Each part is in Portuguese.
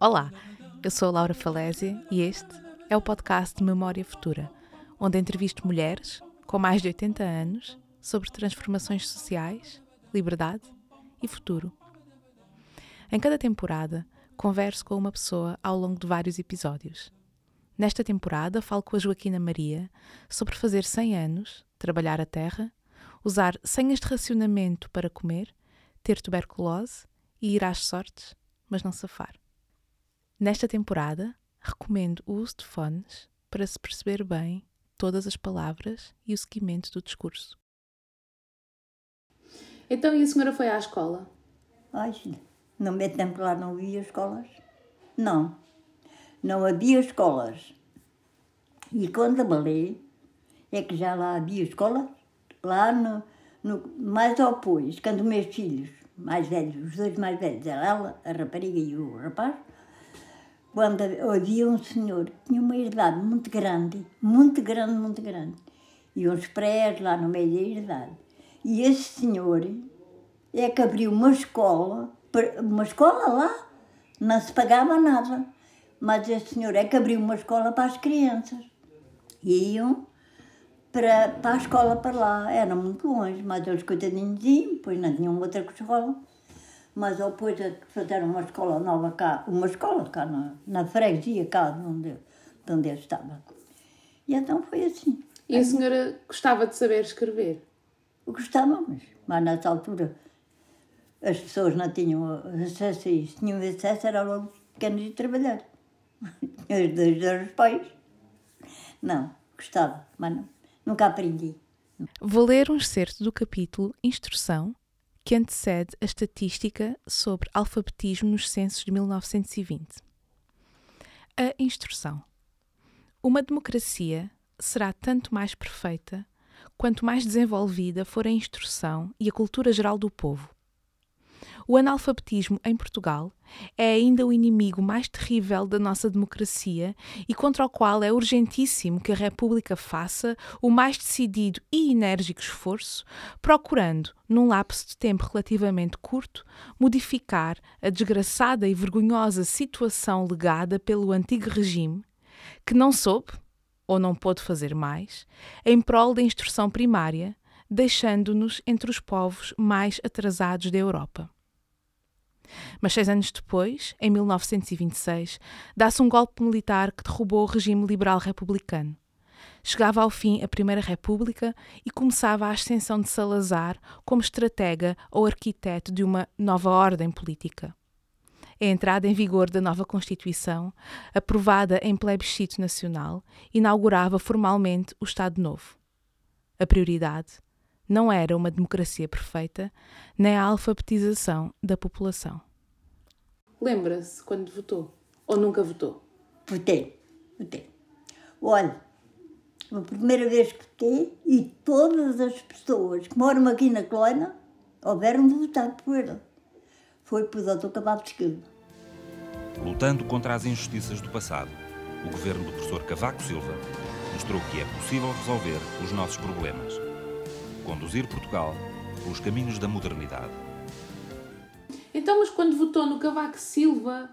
Olá, eu sou a Laura Falésia e este é o podcast Memória Futura, onde entrevisto mulheres com mais de 80 anos sobre transformações sociais, liberdade e futuro. Em cada temporada, converso com uma pessoa ao longo de vários episódios. Nesta temporada, falo com a Joaquina Maria sobre fazer 100 anos, trabalhar a terra, usar senhas de racionamento para comer, ter tuberculose e ir às sortes, mas não safar. Nesta temporada, recomendo o uso de fones para se perceber bem todas as palavras e o seguimento do discurso. Então, e a senhora foi à escola? Ai, no meu tempo lá não havia escolas. Não. Não havia escolas. E quando abalei, é que já lá havia escolas. Lá no, no mais ao pois, quando meus filhos, mais velhos, os dois mais velhos, ela, a rapariga e o rapaz, quando havia um senhor que tinha uma idade muito grande, muito grande, muito grande, e uns prés lá no meio da idade. E esse senhor é que abriu uma escola, uma escola lá, não se pagava nada. Mas esse senhor é que abriu uma escola para as crianças. E iam para, para a escola para lá. Era muito longe, mas eles coitadinhos iam, pois não tinham outra escola. Mas depois de fazer uma escola nova cá, uma escola cá na, na freguesia, cá de onde, de onde eu estava. E então foi assim. E a senhora gostava de saber escrever? Gostávamos, mas nessa altura as pessoas não tinham acesso a isso. Tinham acesso, era logo pequenos de trabalhar. Os dois pais. Não, gostava, mas não, nunca aprendi. Vou ler um excerto do capítulo Instrução, que antecede a estatística sobre alfabetismo nos censos de 1920. A instrução. Uma democracia será tanto mais perfeita quanto mais desenvolvida for a instrução e a cultura geral do povo. O analfabetismo em Portugal é ainda o inimigo mais terrível da nossa democracia e contra o qual é urgentíssimo que a República faça o mais decidido e enérgico esforço, procurando, num lapso de tempo relativamente curto, modificar a desgraçada e vergonhosa situação legada pelo antigo regime, que não soube, ou não pôde fazer mais, em prol da instrução primária, deixando-nos entre os povos mais atrasados da Europa. Mas seis anos depois, em 1926, dá-se um golpe militar que derrubou o regime liberal republicano. Chegava ao fim a Primeira República e começava a ascensão de Salazar como estratega ou arquiteto de uma nova ordem política. A entrada em vigor da nova Constituição, aprovada em plebiscito nacional, inaugurava formalmente o Estado Novo. A prioridade não era uma democracia perfeita, nem a alfabetização da população. Lembra-se quando votou? Ou nunca votou? Votei, votei. Olha, a primeira vez que votei e todas as pessoas que moram aqui na colônia houveram de votar por ele. Foi por Dr. De Esquerda. Lutando contra as injustiças do passado, o governo do professor Cavaco Silva mostrou que é possível resolver os nossos problemas conduzir Portugal pelos caminhos da modernidade. Então, mas quando votou no Cavaco Silva,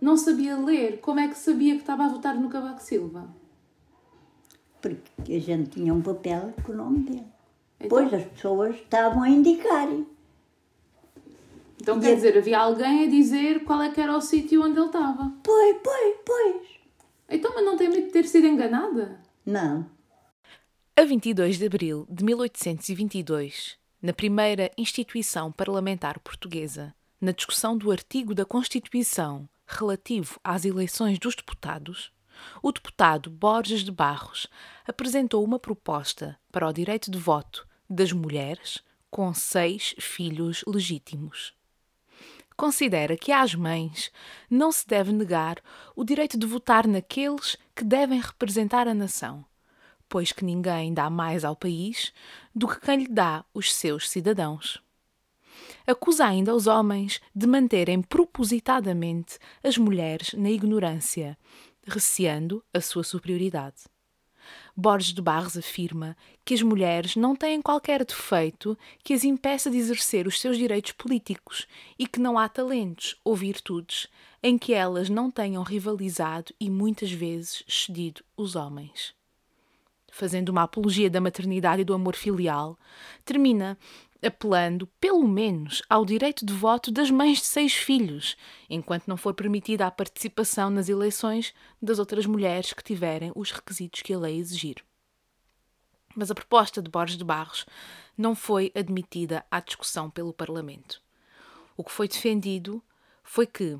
não sabia ler? Como é que sabia que estava a votar no Cavaco Silva? Porque a gente tinha um papel com o nome dele. Então, pois as pessoas estavam a indicar. Então, e quer a... dizer, havia alguém a dizer qual é que era o sítio onde ele estava? Pois, pois, pois. Então, mas não tem medo de ter sido enganada? Não. A 22 de abril de 1822, na primeira instituição parlamentar portuguesa, na discussão do artigo da Constituição relativo às eleições dos deputados, o deputado Borges de Barros apresentou uma proposta para o direito de voto das mulheres com seis filhos legítimos. Considera que às mães não se deve negar o direito de votar naqueles que devem representar a nação pois que ninguém dá mais ao país do que quem lhe dá os seus cidadãos. Acusa ainda os homens de manterem propositadamente as mulheres na ignorância, receando a sua superioridade. Borges de Barros afirma que as mulheres não têm qualquer defeito que as impeça de exercer os seus direitos políticos e que não há talentos ou virtudes em que elas não tenham rivalizado e muitas vezes excedido os homens. Fazendo uma apologia da maternidade e do amor filial, termina apelando, pelo menos, ao direito de voto das mães de seis filhos, enquanto não for permitida a participação nas eleições das outras mulheres que tiverem os requisitos que a lei exigir. Mas a proposta de Borges de Barros não foi admitida à discussão pelo Parlamento. O que foi defendido foi que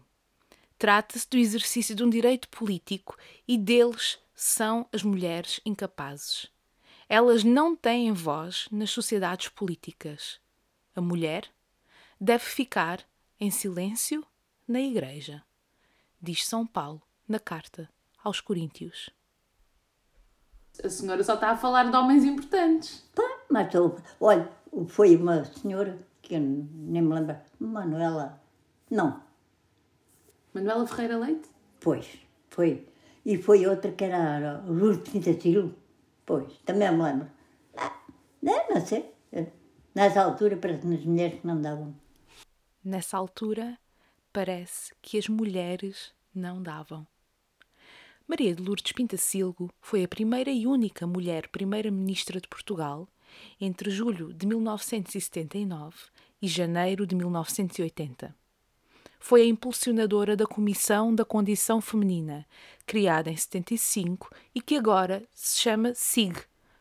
trata-se do exercício de um direito político e deles são as mulheres incapazes. Elas não têm voz nas sociedades políticas. A mulher deve ficar em silêncio na igreja, diz São Paulo na carta aos Coríntios. A senhora só está a falar de homens importantes. Pá, mas olha, foi uma senhora que eu nem me lembro, Manuela, não. Manuela Ferreira Leite? Pois, foi. E foi outra que era Ruth Pintacilo. Pois, também me lembro. Ah, não, não sei. Nessa altura parece-me as mulheres que não davam. Nessa altura parece que as mulheres não davam. Maria de Lourdes Pintacilgo foi a primeira e única mulher primeira-ministra de Portugal entre julho de 1979 e janeiro de 1980 foi a impulsionadora da Comissão da Condição Feminina, criada em 75 e que agora se chama SIG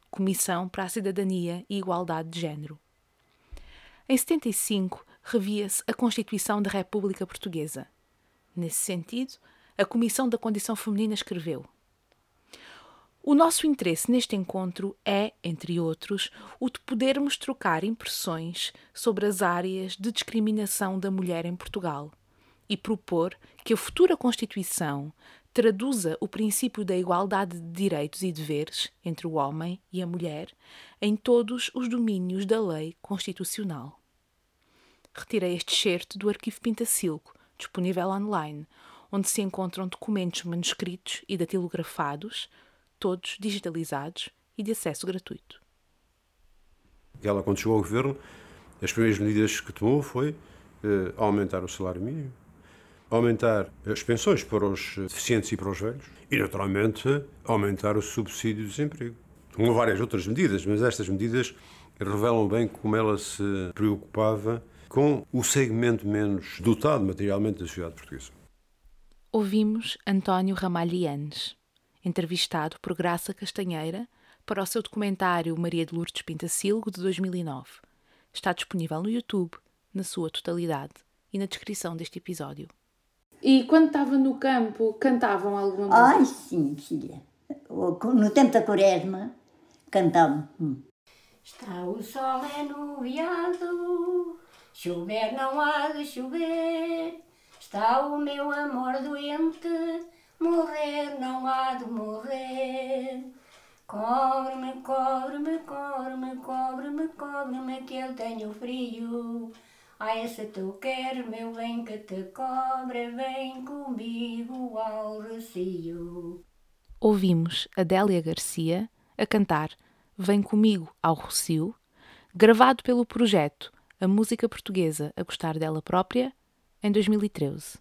Comissão para a Cidadania e Igualdade de Gênero. Em 75, revia-se a Constituição da República Portuguesa. Nesse sentido, a Comissão da Condição Feminina escreveu: O nosso interesse neste encontro é, entre outros, o de podermos trocar impressões sobre as áreas de discriminação da mulher em Portugal e propor que a futura Constituição traduza o princípio da igualdade de direitos e deveres entre o homem e a mulher em todos os domínios da lei constitucional. Retirei este excerto do arquivo Pintacilco, disponível online, onde se encontram documentos manuscritos e datilografados, todos digitalizados e de acesso gratuito. Ela, quando chegou ao governo, as primeiras medidas que tomou foi eh, aumentar o salário mínimo, aumentar as pensões para os deficientes e para os velhos e, naturalmente, aumentar o subsídio de desemprego. Tomou várias outras medidas, mas estas medidas revelam bem como ela se preocupava com o segmento menos dotado materialmente da sociedade portuguesa. Ouvimos António Ramalhianes, entrevistado por Graça Castanheira para o seu documentário Maria de Lourdes Pintacilgo de 2009. Está disponível no YouTube, na sua totalidade, e na descrição deste episódio. E quando estava no campo, cantavam alguma música? Ai, sim, filha. No tempo da quaresma, cantavam. Hum. Está o sol enuviado, chover não há de chover. Está o meu amor doente, morrer não há de morrer. Cobre-me, cobre-me, cobre-me, cobre-me, cobre-me, que eu tenho frio. Ai, se tu queres, meu bem, que te cobre, vem comigo ao Rocio. Ouvimos Adélia Garcia a cantar Vem Comigo ao Rocio, gravado pelo projeto A Música Portuguesa a Gostar dela Própria, em 2013.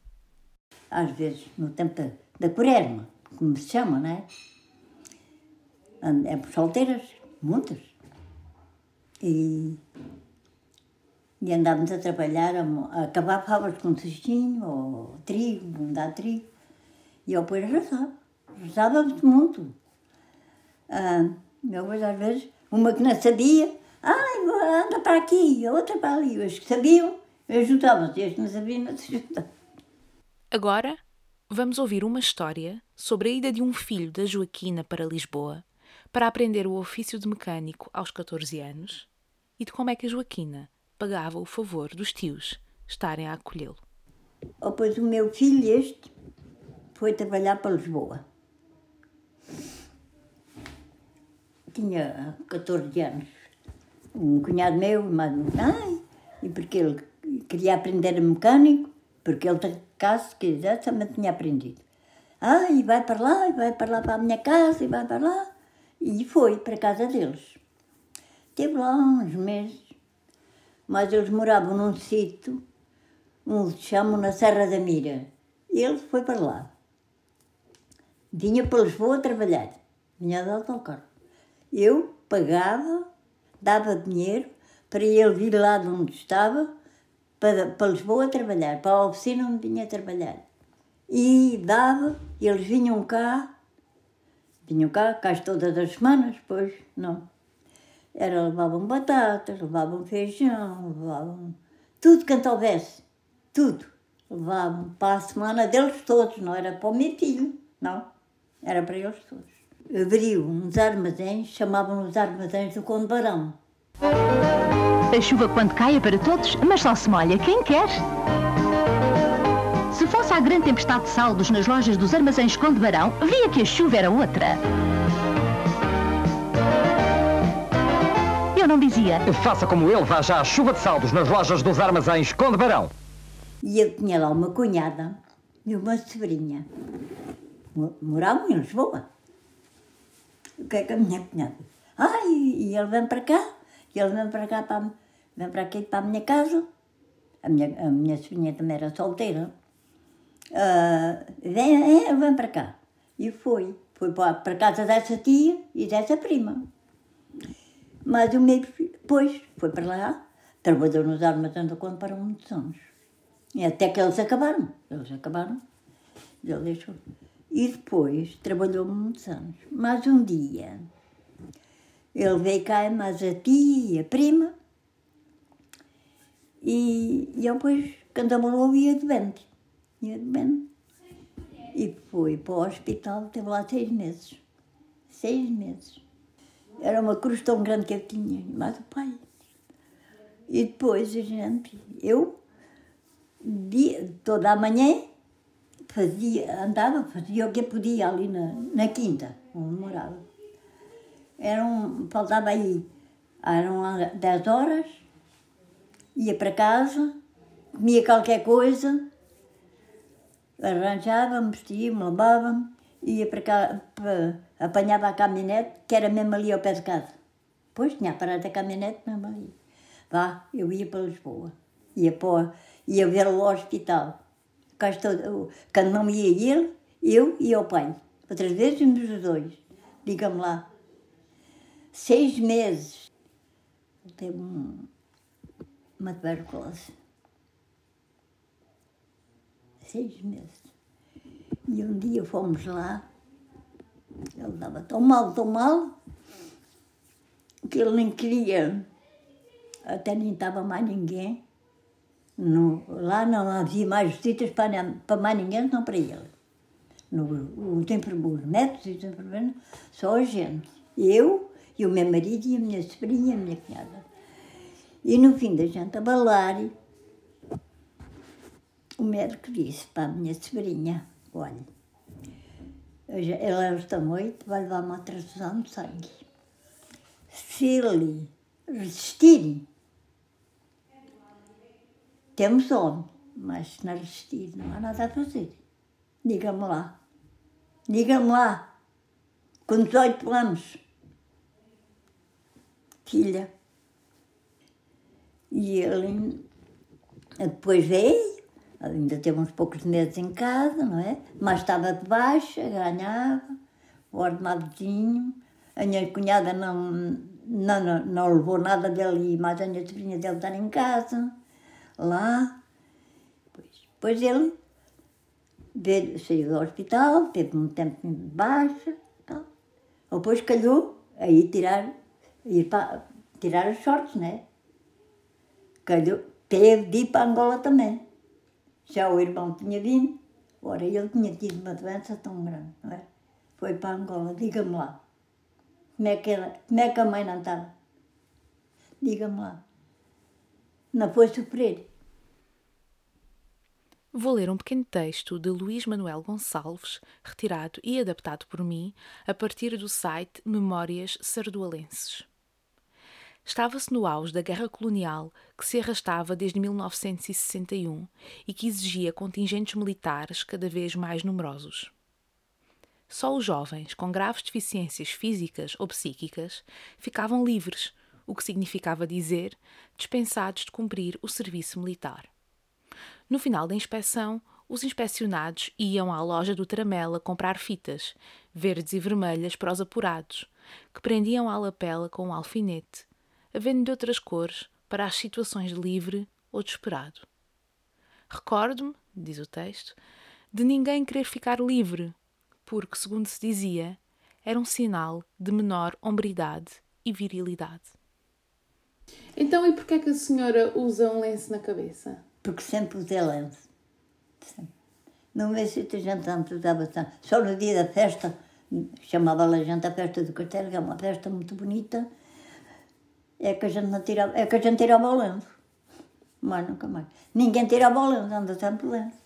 Às vezes, no tempo da, da quaresma, como se chama, não é? É por solteiras, muitas. E e andávamos a trabalhar, a, a cavar favas com cestinho, ou trigo, mudar trigo. E eu depois rezava. Rezávamos muito. Ah, às vezes, uma que não sabia, ai, anda para aqui, a outra para ali. Os que sabiam, ajudavam-se. Os que não sabiam, não se ajudavam. Agora, vamos ouvir uma história sobre a ida de um filho da Joaquina para Lisboa para aprender o ofício de mecânico aos 14 anos e de como é que a Joaquina pagava o favor dos tios estarem a acolhê-lo. Oh, pois o meu filho, este, foi trabalhar para Lisboa. Tinha 14 anos. Um cunhado meu, mais um ai, e porque ele queria aprender a mecânico, porque ele, caso quisesse, também tinha aprendido. Ah, e vai para lá, e vai para lá para a minha casa, e vai para lá. E foi para a casa deles. Teve lá uns meses, mas eles moravam num sítio, um chamam na Serra da Mira. E ele foi para lá. Vinha para Lisboa trabalhar, vinha de autocarro. Eu pagava, dava dinheiro para ele vir lá de onde estava, para, para Lisboa trabalhar, para a oficina onde vinha trabalhar. E dava, eles vinham cá, vinham cá, cá todas as semanas, pois não. Era, levavam batatas, levavam feijão, levavam tudo quanto houvesse, tudo. Levavam para a semana deles todos, não era para o meu filho, não, era para eles todos. Abriu uns armazéns, chamavam os armazéns do Conde Barão. A chuva quando cai é para todos, mas só se molha quem quer. Se fosse a grande tempestade de saldos nas lojas dos armazéns Conde Barão, via que a chuva era outra. Eu não dizia. Faça como ele, vá já à chuva de saldos nas lojas dos armazéns Conde Barão. E eu tinha lá uma cunhada e uma sobrinha. Mo- Moravam em Lisboa. O que é que a minha cunhada? Ai, e ele vem para cá, e ele vem para cá, para, vem para aqui, para a minha casa. A minha, a minha sobrinha também era solteira. Ah, vem, é, vem para cá. E foi. Foi para, para a casa dessa tia e dessa prima. Mas o filho, depois, foi para lá, trabalhou nos armazéns da Conde para muitos anos. E até que eles acabaram. Eles acabaram. Ele deixou. E depois trabalhou muitos anos. Mas um dia, ele veio cá, mais a tia a prima, e, e eu depois, quando amorou, ia doente. Ia doente. E foi para o hospital, teve lá seis meses. Seis meses. Era uma cruz tão grande que eu tinha, mais o pai. E depois a gente, eu, dia, toda a manhã, fazia, andava, fazia o que podia ali na, na quinta, onde morava. Eram, faltava aí, eram lá 10 horas, ia para casa, comia qualquer coisa, arranjava-me, vestia-me, lavava-me, ia para cá, para, apanhava a caminhonete, que era mesmo ali ao pé de casa. Depois tinha parado a caminhonete mesmo ali. Vá, eu ia para Lisboa, ia, para, ia ver o hospital. Quando não ia ele, eu e o pai. Outras vezes os dois. Diga-me lá. Seis meses. Teve um, uma tuberculose. Seis meses. E um dia fomos lá. Ele estava tão mal, tão mal, que ele nem queria. Até nem estava mais ninguém. No, lá não havia mais visitas para, para mais ninguém, não para ele. No, enfermeiros, os médicos e enfermeiros, só a gente. Eu e o meu marido e a minha sobrinha e a minha cunhada. E no fim da gente a balar, o médico disse para a minha sobrinha, olha, esta noite vai levar uma transfusão de sangue. Se ele resistir, temos homem, mas se não resistir, não há nada a fazer. Diga-me lá. Diga-me lá. Com 18 anos. Filha. E ele depois veio, ainda teve uns poucos meses em casa, não é? Mas estava de baixa, ganhava, o ordenadozinho. A minha cunhada não, não, não, não levou nada dele, mas a minha sobrinha dele está em casa, lá. Pois, depois ele veio, saiu do hospital, teve um tempo de baixa, tal. Depois calhou aí tirar, ir para, tirar os shorts, né? Calhou, teve de ir para Angola também. Já o irmão tinha vindo, ora ele tinha tido uma doença tão grande, não é? Foi para Angola, diga-me lá. Como é, que ela, como é que a mãe não estava? Diga-me lá. Não foi sofrer. Vou ler um pequeno texto de Luís Manuel Gonçalves, retirado e adaptado por mim a partir do site Memórias Sardualenses. Estava-se no auge da guerra colonial que se arrastava desde 1961 e que exigia contingentes militares cada vez mais numerosos. Só os jovens com graves deficiências físicas ou psíquicas ficavam livres, o que significava dizer dispensados de cumprir o serviço militar. No final da inspeção, os inspecionados iam à loja do Tramela comprar fitas, verdes e vermelhas para os apurados, que prendiam à lapela com um alfinete, havendo de outras cores para as situações de livre ou de esperado. Recordo-me, diz o texto, de ninguém querer ficar livre, porque, segundo se dizia, era um sinal de menor hombridade e virilidade. Então, e porquê é que a senhora usa um lenço na cabeça? Porque sempre usei lenço. Sempre. No meu sítio a gente antes usava tanto. Só no dia da festa, chamava a gente a festa do castelo, que é uma festa muito bonita, é que a gente não tirava, é que a gente tirava o lenço. Mas nunca mais. Ninguém tirava o lenço, anda sempre lenço.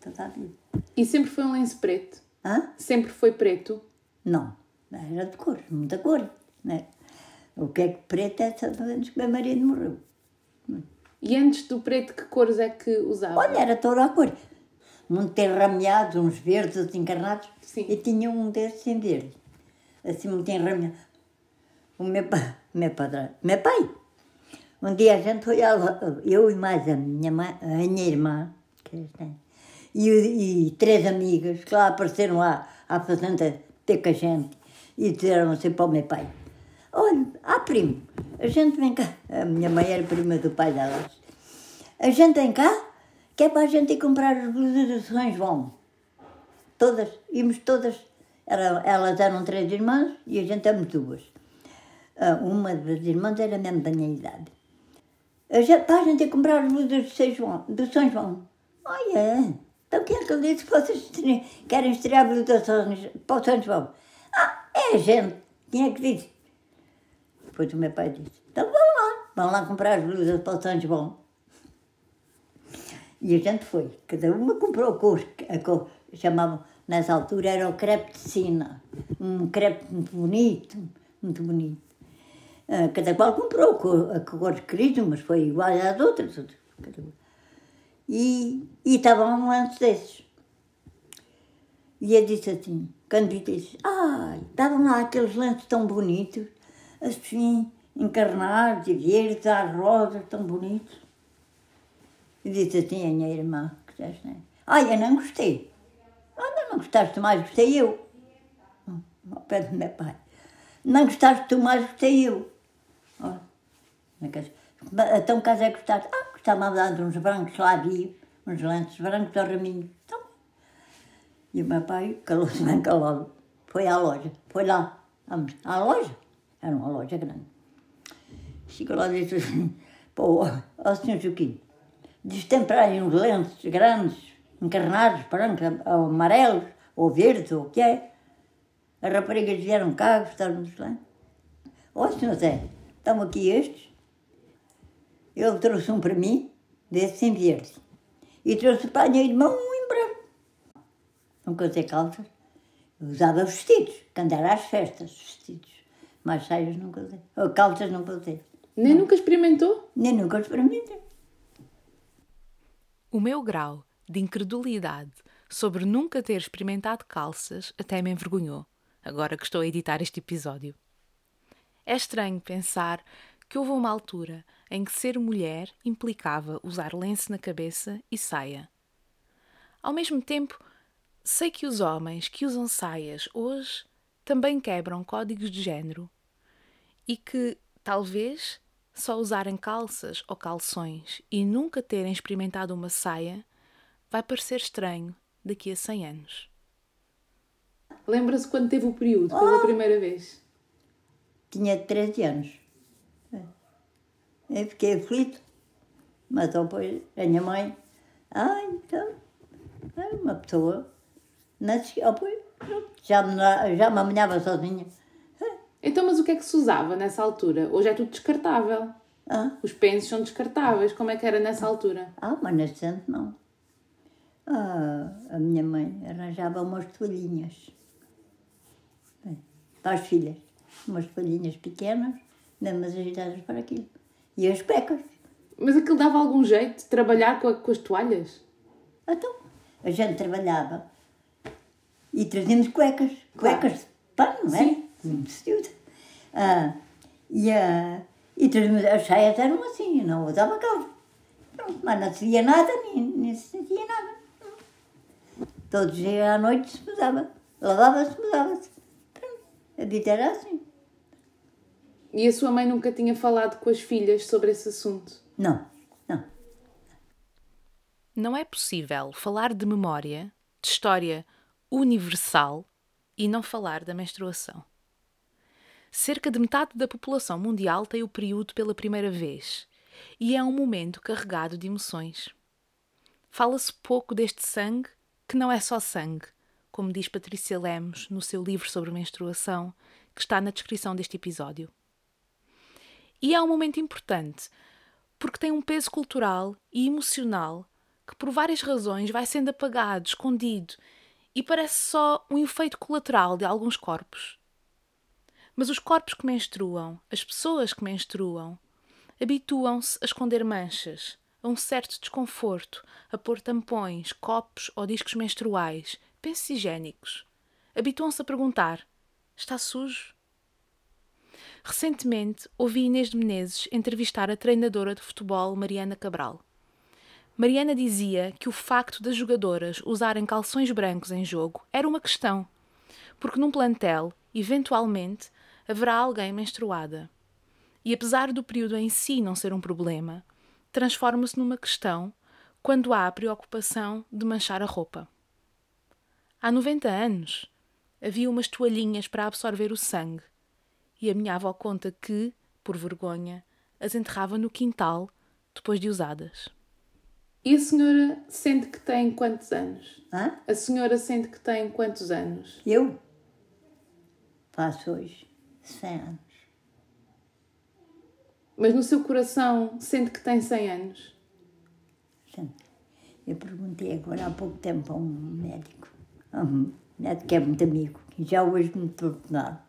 Toda a vida. E sempre foi um lenço preto? Hã? Sempre foi preto? Não. Era de cor, muita cor. Né? O que é que preto é só antes que meu marido morreu. E antes do preto, que cores é que usava? Olha, era toda a cor. Muito enrameados, uns verdes, outros encarnados. Sim. E tinha um desses em verde. Assim, muito enrameado. O meu pai, meu padrão, meu pai. Um dia a gente foi, à eu e mais a minha, mãe, a minha irmã, e, e três amigas que lá apareceram lá à fazenda ter com a gente e disseram assim para o meu pai: Olha, ah, primo, a gente vem cá. A minha mãe era prima do pai delas. A gente vem cá, que é para a gente ir comprar as blusas de São João. Todas, íamos todas. Era, elas eram três irmãs e a gente éramos duas. Ah, uma das irmãs era mesmo da minha idade. A gente, para a gente comprar as blusas de São João. Do São João. Oh, é? Então quem é que disse que vocês querem estrear blusas de São- para o São João? Ah, é a gente. Quem é que disse? Depois o meu pai disse, então vão lá, vão lá comprar as blusas para o São João. E a gente foi, cada uma comprou a cor, a cor, chamavam, nessa altura era o crepe de sina, um crepe muito bonito, muito bonito. Ah, cada qual comprou a cor, cor querida, mas foi igual às outras. E, e estavam um lance desses. E eu disse assim, quando vi disse, ai, estavam lá aqueles lances tão bonitos, assim, encarnados e verdes, às rosas, tão bonitos. E disse assim a minha irmã, que já está, ai, eu não gostei. Olha, não gostaste mais, gostei eu. Hum, Ao pé do meu pai. Não gostaste tu mais, gostei eu. Na casa. Então, caso é gostaste? Ah, gostava de uns brancos lá havia, uns lances brancos ao raminho. Então, e o meu pai calou-se bem calado. Foi à loja, foi lá, vamos, à loja. Era uma loja grande. Chegou lá e disse assim, pô, ó senhor Joaquim, diz tem para aí uns lenços grandes, encarnados, brancos, ou amarelos, ou verdes, ou o que é. As raparigas vieram cá, gostaram dos lenços. Ó senhor Zé, estão aqui estes. Ele trouxe um para mim, desse em verde. E trouxe para a minha irmã um em branco. Nunca usei calças. Eu usava vestidos, quando era às festas, vestidos. Mas saias nunca usei. Ou calças nunca usei. Nem nunca experimentou? Nem nunca experimentei. O meu grau de incredulidade sobre nunca ter experimentado calças até me envergonhou, agora que estou a editar este episódio. É estranho pensar que houve uma altura em que ser mulher implicava usar lenço na cabeça e saia. Ao mesmo tempo, sei que os homens que usam saias hoje também quebram códigos de género e que, talvez, só usarem calças ou calções e nunca terem experimentado uma saia vai parecer estranho daqui a 100 anos. Lembra-se quando teve o período pela primeira vez? Tinha 13 anos. Eu fiquei aflito. Mas depois a minha mãe, ah, então, é uma pessoa, nasce, oh, pois, pronto, já me, já me amanhava sozinha. Então, mas o que é que se usava nessa altura? Hoje é tudo descartável. Ah, Os pensos são descartáveis. Como é que era nessa altura? ah mas nesse não. Ah, a minha mãe arranjava umas toalhinhas para as filhas. Umas toalhinhas pequenas, mesmo ajeitadas para aquilo. E as pecas. Mas aquilo dava algum jeito de trabalhar com, a- com as toalhas? Então, a gente trabalhava E trazíamos cuecas, cuecas de pano, não é? Muito vestido. Ah, e, ah, e trazíamos, as saias eram assim, não usava calça. Pronto, mas não se via nada, nem, nem se sentia nada. Todos os dias à noite se mudava. Lavava-se, mudava-se. Pronto, a vida era assim. E a sua mãe nunca tinha falado com as filhas sobre esse assunto? Não, não. Não é possível falar de memória, de história universal e não falar da menstruação. Cerca de metade da população mundial tem o período pela primeira vez e é um momento carregado de emoções. Fala-se pouco deste sangue, que não é só sangue, como diz Patrícia Lemos no seu livro sobre menstruação, que está na descrição deste episódio. E é um momento importante, porque tem um peso cultural e emocional que, por várias razões, vai sendo apagado, escondido e parece só um efeito colateral de alguns corpos. Mas os corpos que menstruam, as pessoas que menstruam, habituam-se a esconder manchas, a um certo desconforto, a pôr tampões, copos ou discos menstruais, pensos higiênicos. Habituam-se a perguntar: está sujo? Recentemente ouvi Inês de Menezes entrevistar a treinadora de futebol Mariana Cabral. Mariana dizia que o facto das jogadoras usarem calções brancos em jogo era uma questão, porque num plantel, eventualmente, haverá alguém menstruada. E apesar do período em si não ser um problema, transforma-se numa questão quando há a preocupação de manchar a roupa. Há 90 anos havia umas toalhinhas para absorver o sangue, e a minha avó conta que, por vergonha, as enterrava no quintal depois de usadas. E a senhora sente que tem quantos anos? Hã? A senhora sente que tem quantos anos? Eu faço hoje 100 anos. Mas no seu coração sente que tem 100 anos? Gente, eu perguntei agora há pouco tempo a um médico, a um médico que é muito amigo, que já hoje me que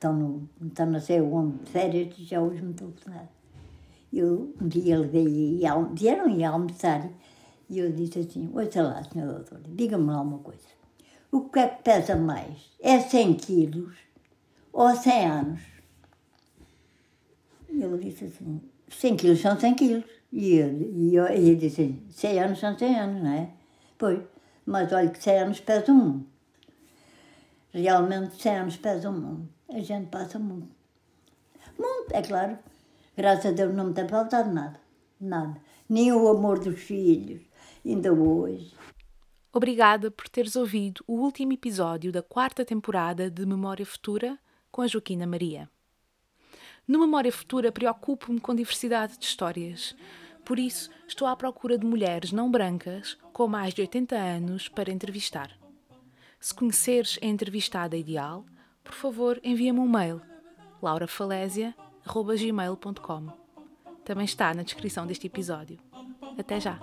estão, no, estão não sei onde, de férias, já hoje me telefonaram. Eu um dia levei, vieram ir almoçar e eu disse assim, ouça lá, senhora doutora, diga-me lá uma coisa. O que é que pesa mais? É 100 quilos ou 100 anos? E ele disse assim, 100 quilos são 100 quilos. E ele, e eu, e ele disse assim, 100 anos são 100 anos, não é? Pois, mas olha que 100 anos pesam muito. Realmente 100 anos pesam muito. A gente passa muito. Muito, é claro. Graças a Deus não me tem faltado nada. Nada. Nem o amor dos filhos, ainda hoje. Obrigada por teres ouvido o último episódio da quarta temporada de Memória Futura com a Joaquina Maria. No Memória Futura preocupo-me com diversidade de histórias. Por isso, estou à procura de mulheres não brancas com mais de 80 anos para entrevistar. Se conheceres a entrevistada ideal, por favor, envia-me um mail laurafalésia.gmail.com Também está na descrição deste episódio. Até já!